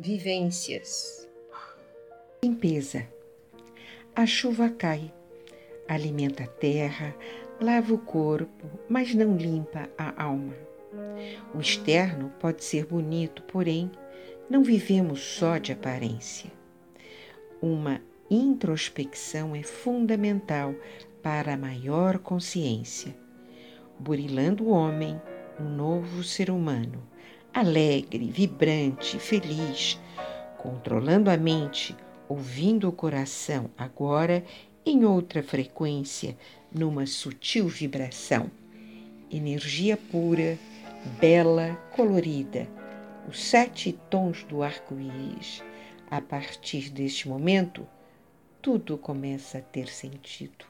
Vivências. Limpeza. A chuva cai, alimenta a terra, lava o corpo, mas não limpa a alma. O externo pode ser bonito, porém, não vivemos só de aparência. Uma introspecção é fundamental para a maior consciência. Burilando o homem, um novo ser humano, alegre, vibrante, feliz, controlando a mente, ouvindo o coração, agora em outra frequência, numa sutil vibração. Energia pura, bela, colorida, os sete tons do arco-íris. A partir deste momento, tudo começa a ter sentido.